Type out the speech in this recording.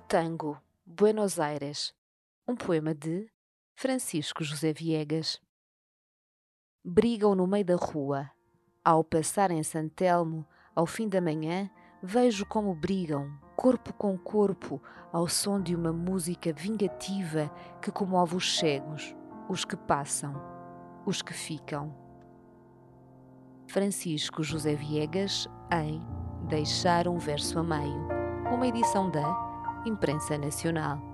Tango, Buenos Aires, um poema de Francisco José Viegas. Brigam no meio da rua. Ao passar em Santelmo, ao fim da manhã, vejo como brigam, corpo com corpo, ao som de uma música vingativa que comove os cegos, os que passam, os que ficam. Francisco José Viegas em Deixar um Verso a Meio, uma edição da Imprensa Nacional.